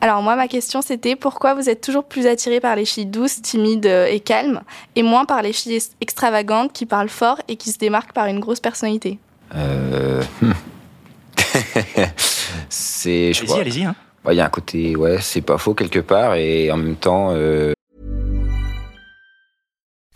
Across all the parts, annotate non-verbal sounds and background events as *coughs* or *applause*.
Alors moi, ma question c'était pourquoi vous êtes toujours plus attiré par les filles douces, timides euh, et calmes, et moins par les filles extravagantes qui parlent fort et qui se démarquent par une grosse personnalité? Euh... *laughs* c'est, je Allez-y, allez-y. Hein. il y a un côté, ouais, c'est pas faux quelque part, et en même temps, euh,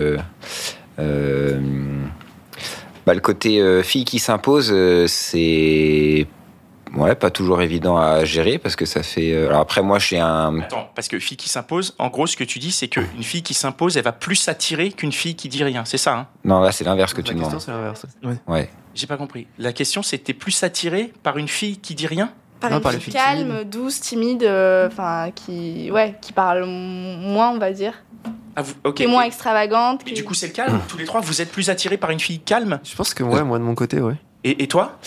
Euh, bah, le côté euh, fille qui s'impose, euh, c'est ouais, pas toujours évident à gérer parce que ça fait. euh, Alors après, moi, j'ai un. Attends, parce que fille qui s'impose, en gros, ce que tu dis, c'est qu'une fille qui s'impose, elle va plus s'attirer qu'une fille qui dit rien. C'est ça, hein? Non, là, c'est l'inverse que tu La question, demandes. c'est l'inverse. Ouais. J'ai pas compris. La question, c'était plus attiré par une fille qui dit rien? Par Non, une par fille calme, douce, timide, euh, enfin qui, ouais, qui parle moins, on va dire, ah, vous, ok. qui est moins extravagante. Mais qui- du coup, c'est le calme. Tous les trois, vous êtes plus attirés par une fille calme. Je pense que ouais, moi de mon côté, ouais. Et, et toi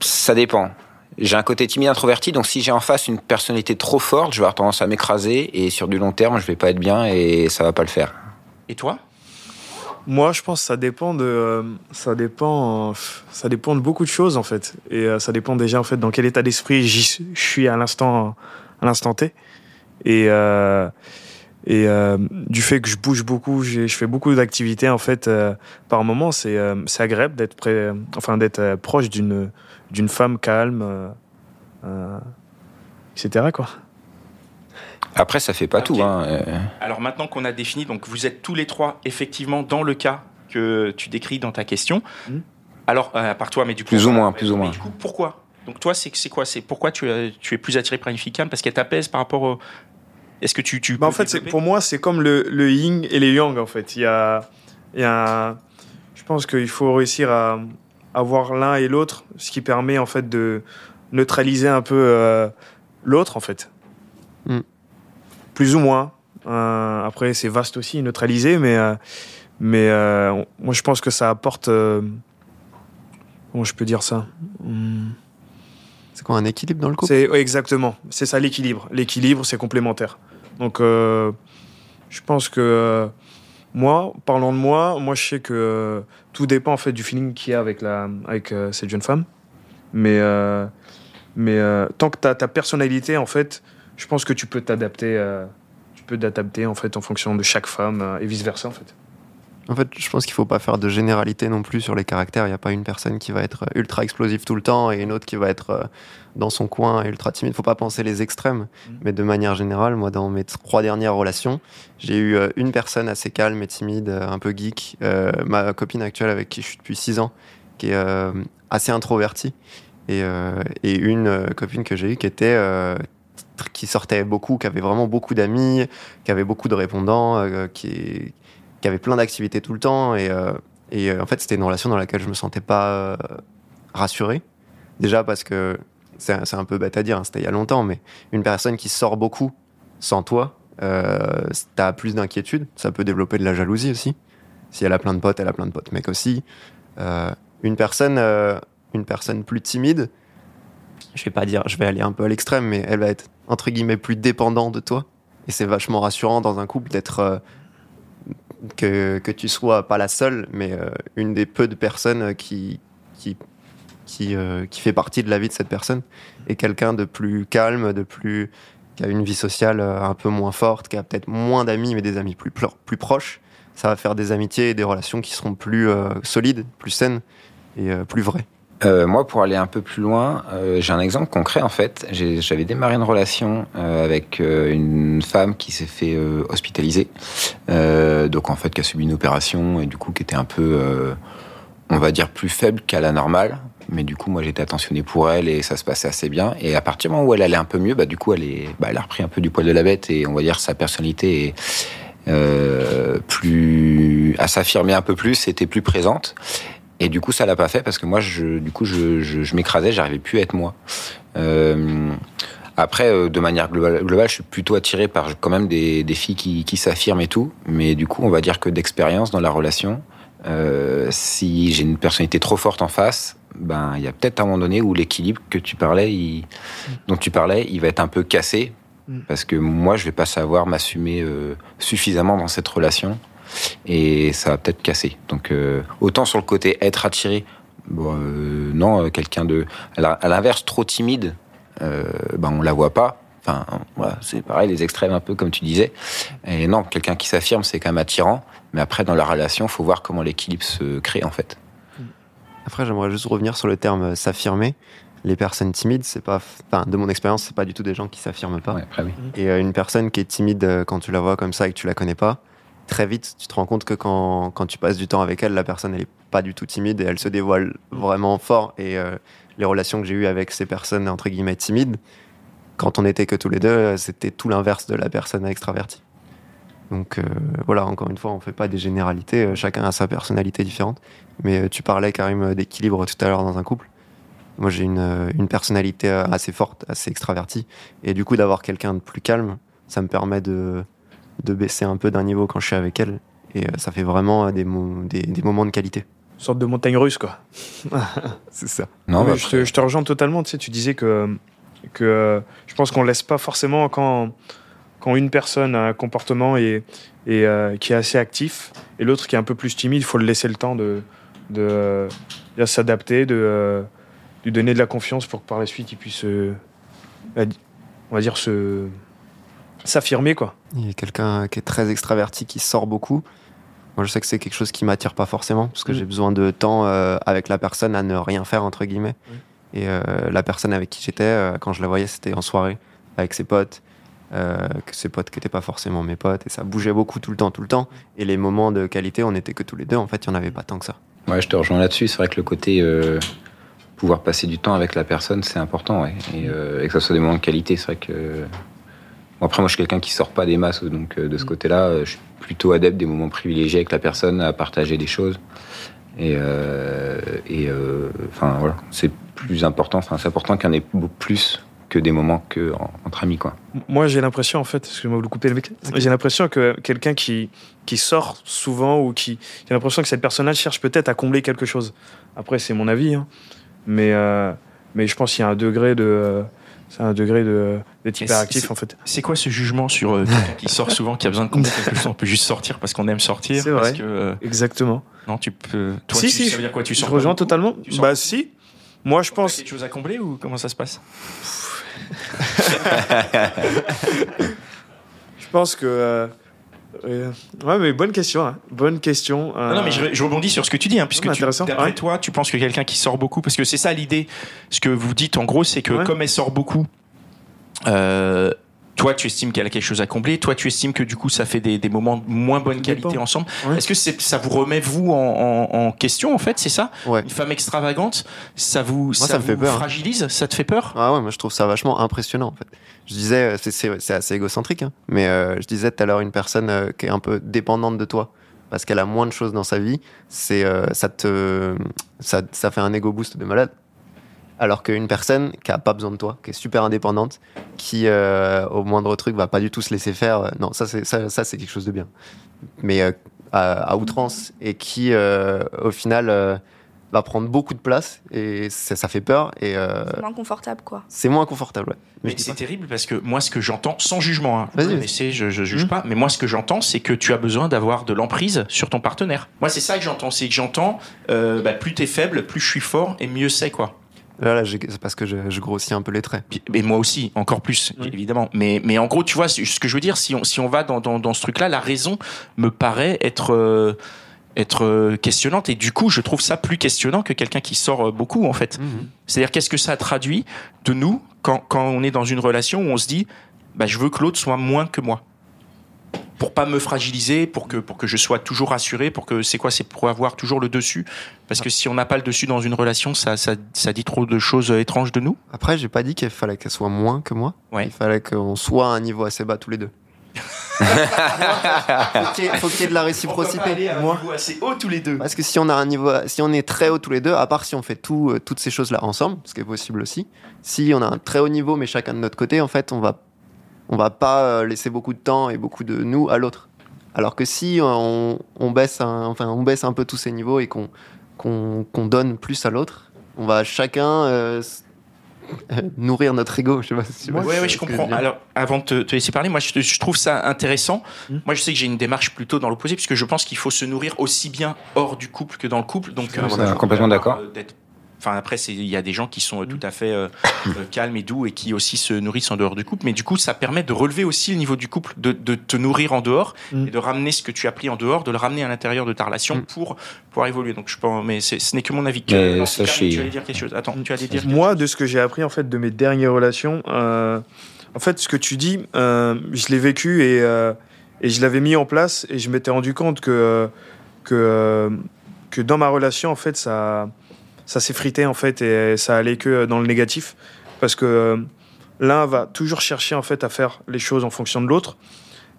Ça dépend. J'ai un côté timide introverti, donc si j'ai en face une personnalité trop forte, je vais avoir tendance à m'écraser et sur du long terme, je vais pas être bien et ça va pas le faire. Et toi Moi, je pense que ça dépend de, euh, ça dépend, euh, ça dépend de beaucoup de choses en fait, et euh, ça dépend déjà en fait dans quel état d'esprit je suis à l'instant, à l'instant T, et euh, et euh, du fait que je bouge beaucoup, je fais beaucoup d'activités en fait. euh, par moment, c'est euh, c'est agréable d'être près, enfin d'être euh, proche d'une d'une femme calme, euh, euh, etc. quoi. Après, ça fait pas tout. Hein. euh. Alors maintenant qu'on a défini, donc vous êtes tous les trois effectivement dans le cas que tu décris dans ta question. Mhm. Alors, euh, à part toi, mais du coup. Plus ou moins, mais- plus ou mais moins. Du coup, pourquoi? Donc toi, c'est c'est quoi? C'est pourquoi tu, es- tu es plus attiré par une fille calme? Parce qu'elle t'apaise par rapport au. Est-ce que tu. tu Bah, en fait, pour moi, c'est comme le, le yin et les yang, en fait. Il y a, il y a je pense qu'il faut réussir à avoir l'un et l'autre, ce qui permet, en fait, de neutraliser un peu euh, l'autre, en fait. Mm. Plus ou moins. Euh, après, c'est vaste aussi, neutraliser, mais, euh, mais euh, moi, je pense que ça apporte... euh, comment je peux dire ça? Hum, C'est quoi un équilibre dans le couple? C'est ouais, exactement, c'est ça l'équilibre. L'équilibre, c'est complémentaire. Donc, euh, je pense que euh, moi, parlant de moi, moi je sais que tout dépend en fait du feeling qu'il y a avec la, avec euh, cette jeune femme. Mais, mais tant que tu as ta personnalité, en fait, je pense que tu peux t'adapter. tu peux t'adapter en fait en fonction de chaque femme et vice versa en fait. En fait, je pense qu'il faut pas faire de généralité non plus sur les caractères. Il n'y a pas une personne qui va être ultra explosive tout le temps et une autre qui va être euh, dans son coin et ultra timide. faut pas penser les extrêmes. Mhm. Mais de manière générale, moi, dans mes trois dernières relations, j'ai eu euh, une personne assez calme et timide, euh, un peu geek. euh, ma copine actuelle avec qui je suis depuis six ans, qui est euh, assez introvertie. Et, euh, et une euh, copine que j'ai eue qui était... euh, qui sortait beaucoup, qui avait vraiment beaucoup d'amis, qui avait beaucoup de répondants, euh, qui, qui avait plein d'activités tout le temps. Et, euh, et euh, en fait, c'était une relation dans laquelle je me sentais pas euh, rassuré. Déjà parce que c'est un peu bête à dire, hein, c'était il y a longtemps, mais une personne qui sort beaucoup sans toi, euh, t'as plus d'inquiétude. Ça peut développer de la jalousie aussi. Si elle a plein de potes, elle a plein de potes mecs aussi. Une personne, une personne plus timide, je vais pas dire, je vais aller un peu à l'extrême, mais elle va être entre guillemets plus dépendante de toi. Et c'est vachement rassurant dans un couple d'être que, que tu sois pas la seule, mais euh, une des peu de personnes qui, qui, qui, euh, qui fait partie de la vie de cette personne. Et quelqu'un de plus calme, de plus qui a une vie sociale euh, un peu moins forte, qui a peut-être moins d'amis, mais des amis plus, plus, proches. Ça va faire des amitiés et des relations qui seront plus solides, plus saines et plus vraies. Euh, moi, pour aller un peu plus loin, euh, j'ai un exemple concret en fait. J'avais démarré une relation euh, avec une femme qui s'est fait hospitaliser, donc en fait qui a subi une opération et du coup qui était un peu, on va dire, plus faible qu'à la normale. Mais du coup, moi, j'étais attentionné pour elle et ça se passait assez bien. Et à partir du moment où elle allait un peu mieux, bah, du coup, elle, bah, a repris un peu du poil de la bête et on va dire sa personnalité est plus à s'affirmer un peu plus, était plus présente. Et du coup, ça l'a pas fait parce que moi, je, du coup, je, je, je m'écrasais, j'arrivais plus à être moi. Euh, après, euh, de manière globale, globale, je suis plutôt attiré par quand même des, des filles qui, qui s'affirment et tout. Mais du coup, on va dire que d'expérience dans la relation, euh, si j'ai une personnalité trop forte en face, ben il y a peut-être un moment donné où l'équilibre que tu parlais, il- dont tu parlais, il va être un peu cassé Mm. parce que moi, je vais pas savoir m'assumer euh, suffisamment dans cette relation et ça va peut-être casser. Donc euh, autant sur le côté être attiré, bon, euh, non, euh, quelqu'un de à l'inverse trop timide, ben on la voit pas. Enfin, voilà, c'est pareil, les extrêmes un peu comme tu disais. Et non, quelqu'un qui s'affirme, c'est quand même attirant. Mais après, dans la relation, faut voir comment l'équilibre se crée en fait. Après, j'aimerais juste revenir sur le terme s'affirmer. Les personnes timides, c'est pas, enfin, de mon expérience, c'est pas du tout des gens qui s'affirment pas. Ouais, après oui. Et euh, une personne qui est timide quand tu la vois comme ça et que tu la connais pas, très vite, tu te rends compte que quand, quand tu passes du temps avec elle, la personne, elle est pas du tout timide et elle se dévoile vraiment fort. Et euh, les relations que j'ai eues avec ces personnes, entre guillemets, timides, quand on était que tous les deux, c'était tout l'inverse de la personne extravertie. Donc euh, voilà, encore une fois, on fait pas des généralités, euh, chacun a sa personnalité différente. Mais tu parlais, Karim, d'équilibre tout à l'heure dans un couple. Moi, j'ai une, une personnalité assez forte, assez extravertie. Et du coup, d'avoir quelqu'un de plus calme, ça me permet de, de baisser un peu d'un niveau quand je suis avec elle. Et euh, ça fait vraiment euh, des, mo- des, des moments de qualité. Une sorte de montagne russe, quoi. *laughs* C'est ça. Non, Mais je, te, je te rejoins totalement. Tu sais, tu disais que, que euh, je pense qu'on laisse pas forcément quand, quand une personne a un comportement et, et euh, qui est assez actif et l'autre qui est un peu plus timide, il faut le laisser le temps de, de, de s'adapter, de lui donner de la confiance pour que par la suite il puisse, euh, bah, on va dire, se s'affirmer quoi. Il y a quelqu'un qui est très extraverti, qui sort beaucoup. Moi, je sais que c'est quelque chose qui m'attire pas forcément, parce que Mm. j'ai besoin de temps euh, avec la personne à ne rien faire, entre guillemets. Mm. Et euh, la personne avec qui j'étais, euh, quand je la voyais, c'était en soirée, avec ses potes. euh, que ses potes qui n'étaient pas forcément mes potes. Et ça bougeait beaucoup tout le temps, tout le temps. Et les moments de qualité, on n'était que tous les deux. En fait, il n'y en avait pas tant que ça. Ouais, je te rejoins là-dessus. C'est vrai que le côté euh, pouvoir passer du temps avec la personne, c'est important, ouais. Et, euh, et que ça soit des moments de qualité, c'est vrai que. Bon, après, moi, je suis quelqu'un qui sort pas des masses, donc euh, de ce côté-là, euh, je suis plutôt adepte des moments privilégiés avec la personne, à partager des choses. Et, euh, et euh, enfin voilà, c'est plus important. Enfin, c'est important qu'il y en ait plus que des moments que en- entre amis, quoi. Moi, j'ai l'impression, en fait, excusez-moi de vous couper le mec, j'ai l'impression que quelqu'un qui, qui sort souvent ou qui. J'ai l'impression que cette personne-là cherche peut-être à combler quelque chose. Après, c'est mon avis, hein. mais, euh, mais je pense qu'il y a un degré de. C'est un degré de, d'être hyperactif, en fait. C'est quoi ce jugement sur euh, quelqu'un qui sort souvent, qui a besoin de combler quelque chose? On peut juste sortir parce qu'on aime sortir. C'est parce vrai. que, euh, Exactement. non, tu peux. Toi, si, tu, si, ça veut dire quoi Tu je sors rejoins totalement. Tu sors Bah, si. Moi, je pense. quelque chose à combler ou comment ça se passe? *laughs* Je pense que. euh, euh, ouais, mais bonne question. hein. Bonne question. euh, Non, non, mais je, je rebondis sur ce que tu dis, hein, puisque mais tu- d'après ouais. toi, tu penses que quelqu'un qui sort beaucoup, parce que c'est ça l'idée, ce que vous dites en gros, c'est que Ouais. comme elle sort beaucoup, euh, toi tu estimes qu'elle a quelque chose à combler, toi tu estimes que du coup ça fait des, des moments de moins bonne qualité dépend. ensemble. Ouais. Est-ce que ça vous remet vous en, en- en question en fait, c'est ça Ouais. Une femme extravagante, ça vous, ça me fait vous peur, fragilise, ça te fait peur? Ah ouais, moi je trouve ça vachement impressionnant en fait. Je disais, euh, c'est- assez égocentrique, hein, mais euh, je disais tout à l'heure une personne euh, qui est un peu dépendante de toi parce qu'elle a moins de choses dans sa vie, c'est euh, ça te ça, ça fait un ego boost de malade. Alors qu'une personne qui a pas besoin de toi, qui est super indépendante, qui euh, au moindre truc va pas du tout se laisser faire, euh, non ça c'est ça, ça c'est quelque chose de bien. Mais euh, à, à outrance et qui euh, au final euh, va prendre beaucoup de place et ça, ça fait peur et euh, C'est moins confortable, quoi. c'est moins confortable. Ouais. Mais c'est terrible parce que moi, ce que j'entends, sans jugement, hein, vous connaissez, je, je juge Mhm. pas, mais moi, ce que j'entends, c'est que tu as besoin d'avoir de l'emprise sur ton partenaire. Moi, c'est ça que j'entends, c'est que j'entends, euh, bah, plus t'es faible, plus je suis fort et mieux c'est quoi. Là, c'est parce que je, je grossis un peu les traits. Et moi aussi, encore plus, Oui. évidemment. Mais, mais en gros, tu vois, ce que je veux dire, si on, si on va dans, dans, dans ce truc-là, la raison me paraît être, euh, être euh, questionnante et du coup je trouve ça plus questionnant que quelqu'un qui sort euh, beaucoup en fait. Mhm. C'est-à-dire qu'est-ce que ça traduit de nous quand, quand on est dans une relation où on se dit bah, je veux que l'autre soit moins que moi? Pour pas me fragiliser, pour que pour que je sois toujours rassuré, pour que c'est quoi, c'est pour avoir toujours le dessus. Parce que si on n'a pas le dessus dans une relation, ça, ça, ça dit trop de choses euh, étranges de nous. Après, j'ai pas dit qu'il fallait qu'elle soit moins que moi. Ouais. Il fallait qu'on soit à un niveau assez bas tous les deux. *laughs* faut qu'il y, ait- de la réciprocité. Moi, assez haut tous les deux. Parce que si on a un niveau, si on est très haut tous les deux, à part si on fait tout, euh, toutes ces choses-là ensemble, ce qui est possible aussi. Si on a un très haut niveau, mais chacun de notre côté, en fait, on va, on va pas euh, laisser beaucoup de temps et beaucoup de nous à l'autre. Alors que si on, on baisse, un, enfin, on baisse un peu tous ces niveaux et qu'on, donne plus à l'autre, on va chacun euh, euh, nourrir notre ego. Je sais pas si Ouais, ouais, je comprends. Alors, avant de te, te laisser parler, moi, je, je trouve ça intéressant. Hmm. Moi, je sais que j'ai une démarche plutôt dans l'opposé, puisque je pense qu'il faut se nourrir aussi bien hors du couple que dans le couple. Donc, euh, complètement d'accord. euh, d'être- Enfin, après, c'est- il y a des gens qui sont euh, tout à fait euh, *coughs* euh, calmes et doux et qui aussi se nourrissent en dehors du couple. Mais du coup, ça permet de relever aussi le niveau du couple, de, de te nourrir en dehors Mm. et de ramener ce que tu as pris en dehors, de le ramener à l'intérieur de ta relation Hmm. pour pouvoir évoluer. Donc, je pense, mais ce n'est que mon avis. Que, non, Tu allais dire quelque chose. Attends, tu allais dire. Moi, de ce que j'ai appris en fait de mes dernières relations, euh, en fait, ce que tu dis, euh, je l'ai vécu et, euh, et je l'avais mis en place et je m'étais rendu compte que que que dans ma relation, en fait, ça ça s'effritait en fait et ça allait que dans le négatif parce que euh, l'un va toujours chercher en fait à faire les choses en fonction de l'autre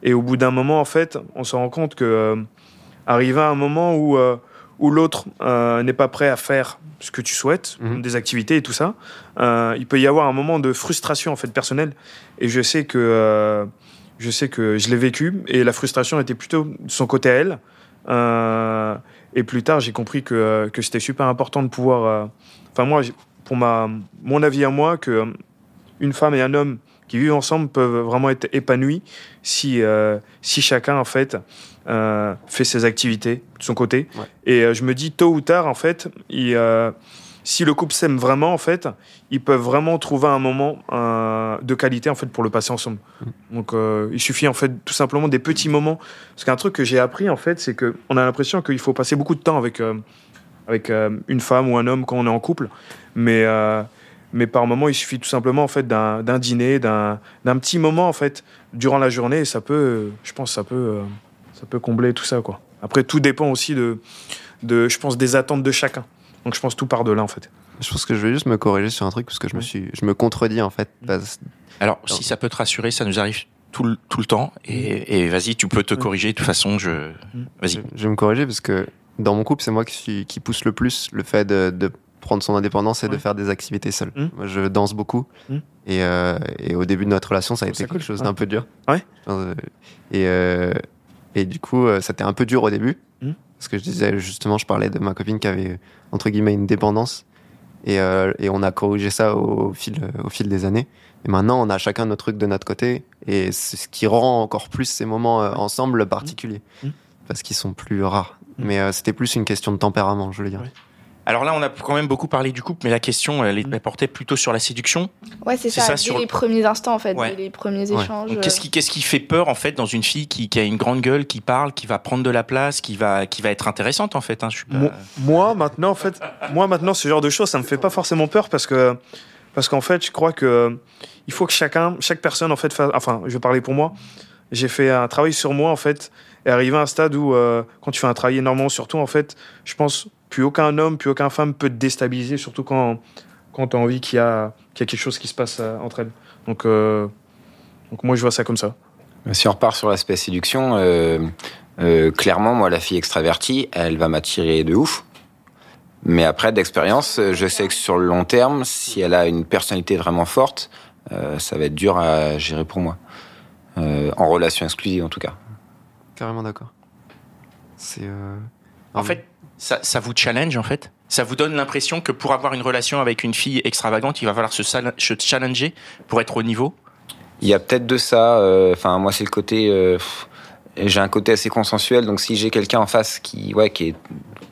et au bout d'un moment, en fait, on se rend compte que euh, arrivé à un moment où euh, où l'autre euh, n'est pas prêt à faire ce que tu souhaites, Mhm. des activités et tout ça, il peut y avoir un moment de frustration en fait personnelle. Et je sais que je sais que je l'ai vécu et la frustration était plutôt de son côté à elle. Et plus tard, j'ai compris que, euh, que c'était super important de pouvoir. euh, Enfin moi, pour ma mon avis à moi, que euh, une femme et un homme qui vivent ensemble peuvent vraiment être épanouis si euh, si chacun en fait euh, fait ses activités de son côté. Ouais. Et euh, je me dis tôt ou tard en fait, il, si le couple s'aime vraiment en fait, ils peuvent vraiment trouver un moment euh, de qualité en fait pour le passer ensemble. Donc euh, il suffit en fait tout simplement des petits moments. Parce qu'un truc que j'ai appris en fait, c'est que on a l'impression qu'il faut passer beaucoup de temps avec euh, avec une femme ou un homme quand on est en couple, mais mais par moment il suffit tout simplement en fait d'un dîner, d'un petit moment en fait durant la journée et ça peut, je pense ça peut ça peut combler tout ça quoi. Après tout dépend aussi de de je pense des attentes de chacun. Donc je pense tout part de là en fait. Je pense que je vais juste me corriger sur un truc parce que je me suis, je me contredis en fait. Parce- Alors, si ça peut te rassurer, ça nous arrive tout le, tout le temps. Et, et vas-y, tu peux te corriger. De toute façon, je. Vas-y. je vais me corriger parce que dans mon couple, c'est moi qui, suis, qui pousse le plus le fait de, de prendre son indépendance et de faire des activités seul. Mm. Moi, je danse beaucoup Mm. et, euh, et au début de notre relation, ça a Oh, été quelque cool. chose Ouais. d'un peu dur. Ouais. Euh, Et, euh, et du coup, euh, c'était un peu dur au début Mm. Parce que je disais justement, je parlais de ma copine qui avait entre guillemets une dépendance et, euh, et on a corrigé ça au fil, au fil des années. Et maintenant, on a chacun notre truc de notre côté et c'est ce qui rend encore plus ces moments euh, ensemble particuliers Mm. parce qu'ils sont plus rares. Mm. Mais euh, c'était plus une question de tempérament, je veux dire. Alors là, on a quand même beaucoup parlé du couple, mais la question, elle, est, Mm. elle portait plutôt sur la séduction. Ouais, c'est ça, ça, dès sur- les premiers instants en fait, Ouais. dès les premiers Ouais. échanges. Donc, Qu'est-ce qui, qu'est-ce qui fait peur en fait dans une fille qui, qui a une grande gueule, qui parle, qui va prendre de la place, qui va, qui va être intéressante en fait. Hein, je suis pas- Moi, moi, maintenant, en fait, moi, maintenant, ce genre de choses, ça me fait pas forcément peur parce que, parce qu'en fait, je crois que euh, il faut que chacun, chaque personne, en fait, fasse, enfin, je vais parler pour moi. J'ai fait un travail sur moi, en fait, et arrivé à un stade où, euh, quand tu fais un travail énormément sur toi, en fait, je pense, plus aucun homme, plus aucune femme peut te déstabiliser, surtout quand, quand tu as envie qu'il y a, qu'il y a quelque chose qui se passe euh, entre elles. Donc, euh, donc, moi, je vois ça comme ça. Si on repart sur l'aspect séduction, euh, euh, clairement, moi, la fille extravertie, elle va m'attirer de ouf. Mais après, d'expérience, euh, je sais que sur le long terme, si elle a une personnalité vraiment forte, euh, ça va être dur à gérer pour moi. Euh, en relation exclusive, en tout cas. Carrément d'accord. C'est. euh, En fait, ça, vous challenge en fait? Ça vous donne l'impression que pour avoir une relation avec une fille extravagante, il va falloir se, challenger pour être au niveau? Il y a peut-être de ça. euh, Enfin, moi, c'est le côté. euh, j'ai un côté assez consensuel, donc si j'ai quelqu'un en face qui, ouais, qui est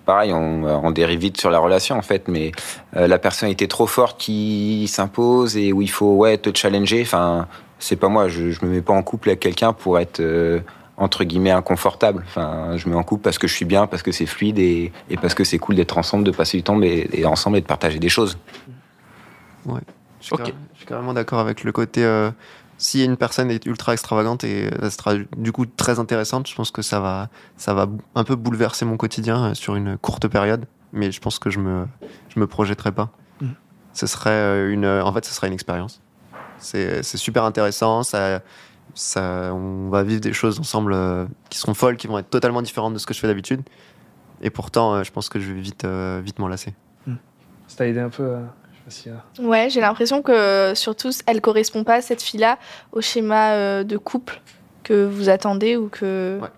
pareil, on, on dérive vite sur la relation en fait, mais euh, la personnalité trop forte qui s'impose et où il faut ouais te challenger. Enfin, c'est pas moi. Je, je me mets pas en couple avec quelqu'un pour être euh, entre guillemets inconfortable. Enfin, je me mets en couple parce que je suis bien, parce que c'est fluide et, et parce que c'est cool d'être ensemble, de passer du temps et ensemble et de partager des choses. Ouais. Je suis, carrément d'accord avec le côté. euh, si une personne est ultra extravagante et elle sera du coup très intéressante, je pense que ça va, ça va un peu bouleverser mon quotidien euh, sur une courte période. Mais je pense que je me, je me projetterai pas. Mhm. Ce serait euh, une, en fait, ce serait une expérience. C'est, c'est super intéressant. Ça, ça, on va vivre des choses ensemble euh, qui seront folles, qui vont être totalement différentes de ce que je fais d'habitude. Et pourtant, euh, je pense que je vais vite, euh, vite m'en lasser. Ça t'a aidé un peu à... Je sais pas si... euh, Ouais, j'ai l'impression que surtout elle correspond pas cette fille-là au schéma euh, de couple que vous attendez ou que Ouais.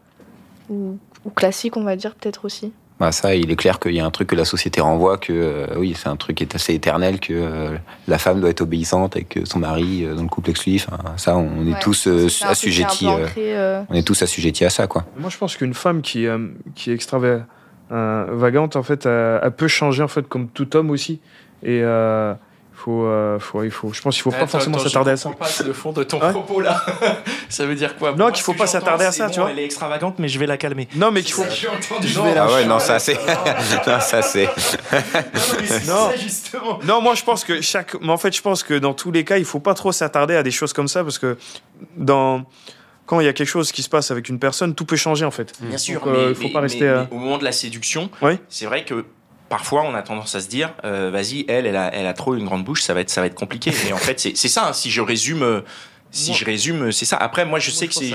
ou, ou classique, on va dire peut-être aussi. Bah, ça, il est clair qu'il y a un truc que la société renvoie, que euh, oui, c'est un truc qui est assez éternel, que euh, la femme doit être obéissante et que son mari, euh, dans le couple exclusif, hein, ça, on est Ouais. tous euh, est assujettis. euh, ancré, euh, on est tous assujettis à ça, quoi. Moi, je pense qu'une femme qui, euh, qui est extravagante, en fait, elle, elle peut changer, en fait, comme tout homme aussi. Et euh, faut, euh, faut, il faut, je pense qu'il faut pas forcément s'attarder à ça. pas le fond de ton Ouais. propos là. *laughs* ça veut dire quoi? Non, qu'il faut pas s'attarder à ça, bon, tu vois. Elle est extravagante, mais je vais la calmer. Non, mais qu'il faut. J'ai entendu. Ah ouais, *laughs* non, ça c'est. *laughs* non, ça c'est. Non. Non, moi je pense que chaque. Mais en fait, je pense que dans tous les cas, il faut pas trop s'attarder à des choses comme ça parce que dans. Quand il y a quelque chose qui se passe avec une personne, tout peut changer en fait. Bien sûr, Donc, euh, mais, il faut mais- pas mais- rester. à- mais au moment de la séduction, Oui. c'est vrai que parfois on a tendance à se dire, euh, vas-y, elle, elle a, elle a trop une grande bouche, ça va être, ça va être compliqué. Et en fait, c'est c'est ça. hein, si je résume, euh, si Moi- je résume, c'est ça. Après, moi, je Moi, sais je que c'est,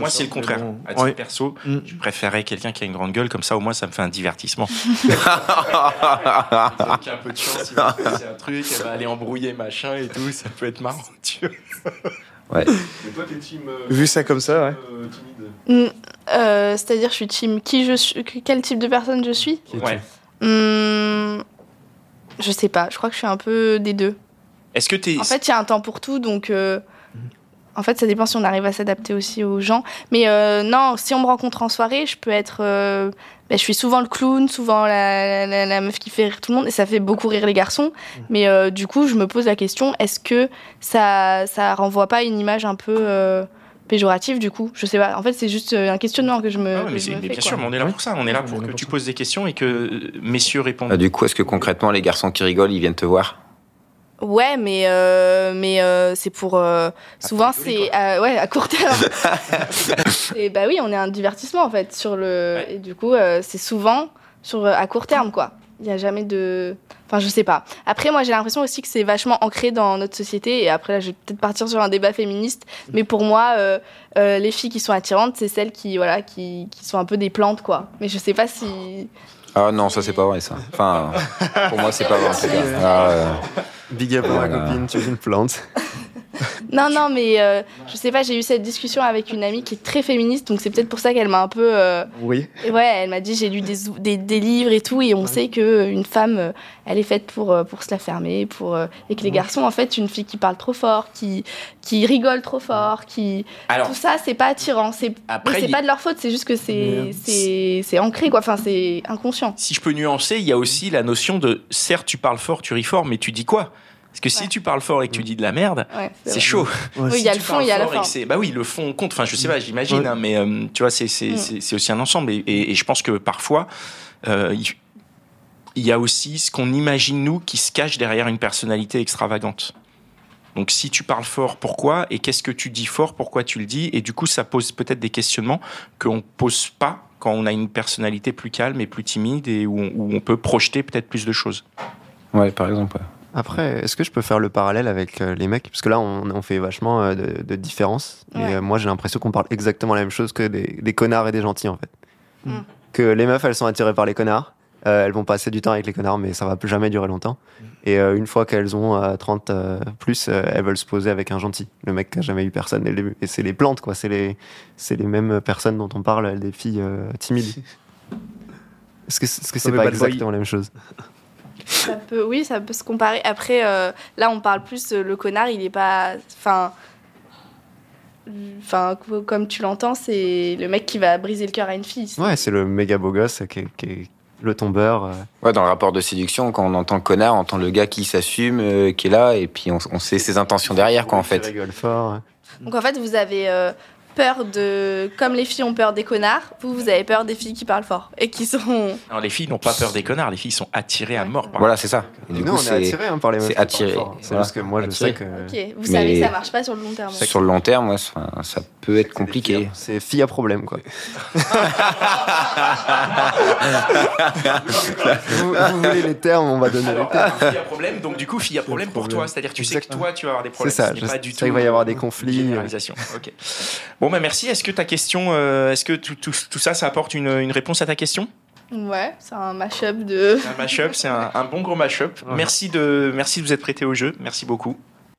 moi, c'est le ça, contraire. bon. À titre Ouais. perso, Mm. je préférais quelqu'un qui a une grande gueule, comme ça, au moins, ça me fait un divertissement. *laughs* Avec un peu de chance, il va se passer un truc, elle va aller embrouiller machin et tout, ça peut être marrant, tu vois. Ouais. Vu ça comme ça, ouais. Mm, euh, C'est-à-dire, je suis team qui je suis, que- quel type de personne je suis? Ouais. Hmm, Je sais pas. Je crois que je suis un peu des deux. Est-ce que t'es. En fait, il y a un temps pour tout, donc. euh, En fait, ça dépend si on arrive à s'adapter aussi aux gens. Mais euh, non, si on me rencontre en soirée, je peux être. euh, ben, je suis souvent le clown, souvent la, la- la meuf qui fait rire tout le monde, et ça fait beaucoup rire les garçons. Mais euh, du coup, je me pose la question est-ce que ça, ça renvoie pas une image un peu péjorative du coup Je sais pas. En fait, c'est juste euh, un questionnement que je me. Ah ouais, que mais, je c'est- me mais fais, bien quoi. sûr, mais on est là pour ça. On est là pour que tu poses des questions et que euh, messieurs répondent. Ah, du coup, est-ce que concrètement, les garçons qui rigolent, ils viennent te voir? Ouais, mais, euh, mais euh, c'est pour. euh, souvent, c'est. euh, ouais, à court terme. *laughs* *laughs* et bah oui, on est un divertissement en fait. Sur le, Ouais. Et du coup, euh, c'est souvent sur, à court terme quoi. Il n'y a jamais de. Enfin, je sais pas. Après, moi, j'ai l'impression aussi que c'est vachement ancré dans notre société. Et après, là, je vais peut-être partir sur un débat féministe. Mais pour moi, euh, euh, les filles qui sont attirantes, c'est celles qui, voilà, qui, qui sont un peu des plantes quoi. Mais je sais pas si. Ah non, ça c'est pas vrai ça. Enfin, pour moi, c'est pas vrai en tout cas. *laughs* Ah, euh, Big up à ma copine, tu es une plante. *laughs* Non, non, mais euh, je sais pas, j'ai eu cette discussion avec une amie qui est très féministe, donc c'est peut-être pour ça qu'elle m'a un peu. euh, Oui. ouais, elle m'a dit j'ai lu des, des, des livres et tout, et on sait que une femme, euh, elle est faite pour, euh, pour se la fermer, pour, euh, et que les garçons, en fait, une fille qui parle trop fort, qui, qui rigole trop fort, qui. Alors, Tout ça, c'est pas attirant. C'est mais après, c'est il- pas de leur faute, c'est juste que Mais, euh, c'est c'est- c'est ancré, quoi. Enfin, c'est inconscient. si je peux nuancer, il y a aussi la notion de certes, tu parles fort, tu ris fort, mais tu dis quoi? Parce que si Ouais. tu parles fort et que tu dis de la merde, Ouais, c'est chaud. Oui, il Si y a le fond, il y a la c'est- Bah oui, le fond compte. Enfin, je sais pas, j'imagine, Ouais. hein, mais euh, tu vois, c'est Mm. c'est- aussi un ensemble. Et, et- et je pense que parfois, euh, il il y a aussi ce qu'on imagine nous qui se cache derrière une personnalité extravagante. Donc si tu parles fort, pourquoi? Et qu'est-ce que tu dis fort? Pourquoi tu le dis? Et du coup, ça pose peut-être des questionnements qu'on pose pas quand on a une personnalité plus calme et plus timide et où on, où on peut projeter peut-être plus de choses. ouais, par exemple. ouais. Après, est-ce que je peux faire le parallèle avec euh, les mecs? Parce que là, on, on fait vachement euh, de, de différences. Ouais. Et euh, moi, j'ai l'impression qu'on parle exactement la même chose que des, des connards et des gentils, en fait. Mm. Que les meufs, elles sont attirées par les connards. euh, elles vont passer du temps avec les connards, mais ça va plus jamais durer longtemps. Et euh, une fois qu'elles ont euh, 30 euh, plus, euh, elles veulent se poser avec un gentil. Le mec qui a jamais eu personne dès le début. Et c'est les plantes, quoi. C'est les, c'est les mêmes personnes dont on parle, des filles euh, timides. *laughs* Est-ce que, est-ce que c'est pas exactement la même chose? Ça peut, oui, ça peut se comparer. Après, euh, là, on parle plus, euh, le connard, il est pas. Enfin. Enfin, co- comme tu l'entends, c'est le mec qui va briser le cœur à une fille. Ouais, c'est le méga beau gosse qui est, qui est le tombeur. euh. Ouais, dans le rapport de séduction, quand on entend connard, on entend le gars qui s'assume, euh, qui est là, et puis on, on sait ses intentions derrière, quoi, en fait. rigole fort. Donc en fait, vous avez. euh, peur de. Comme les filles ont peur des connards, vous, vous avez peur des filles qui parlent fort et qui sont. Alors, les filles n'ont pas peur des connards, les filles sont attirées à mort par Voilà, c'est ça. Et du Nous, coup, on est c'est attirés hein, par les meufs. c'est attiré. C'est Voilà. juste que moi, je sais que. Ok, vous Mais- savez que ça marche pas sur le long terme. sur le long terme, ouais, ça, ça peut être compliqué. C'est fille à problème, quoi. *laughs* vous, vous voulez les termes, on va donner les termes. fille à problème, donc du coup, fille à problème pour problème. toi. C'est-à-dire que tu sais que toi, tu vas avoir des C'est problèmes. ça, Ce n'est je pas sais du qu'il va y tout, avoir des conflits. généralisation. Ok. Bon, bah merci. Est-ce que ta question, euh, est-ce que tout, tout- tout ça, ça apporte une, une réponse à ta question? Ouais, c'est un mash-up de. Un mashup, c'est un, un bon gros mashup. Ouais. Merci de, merci de vous être prêté au jeu. Merci beaucoup.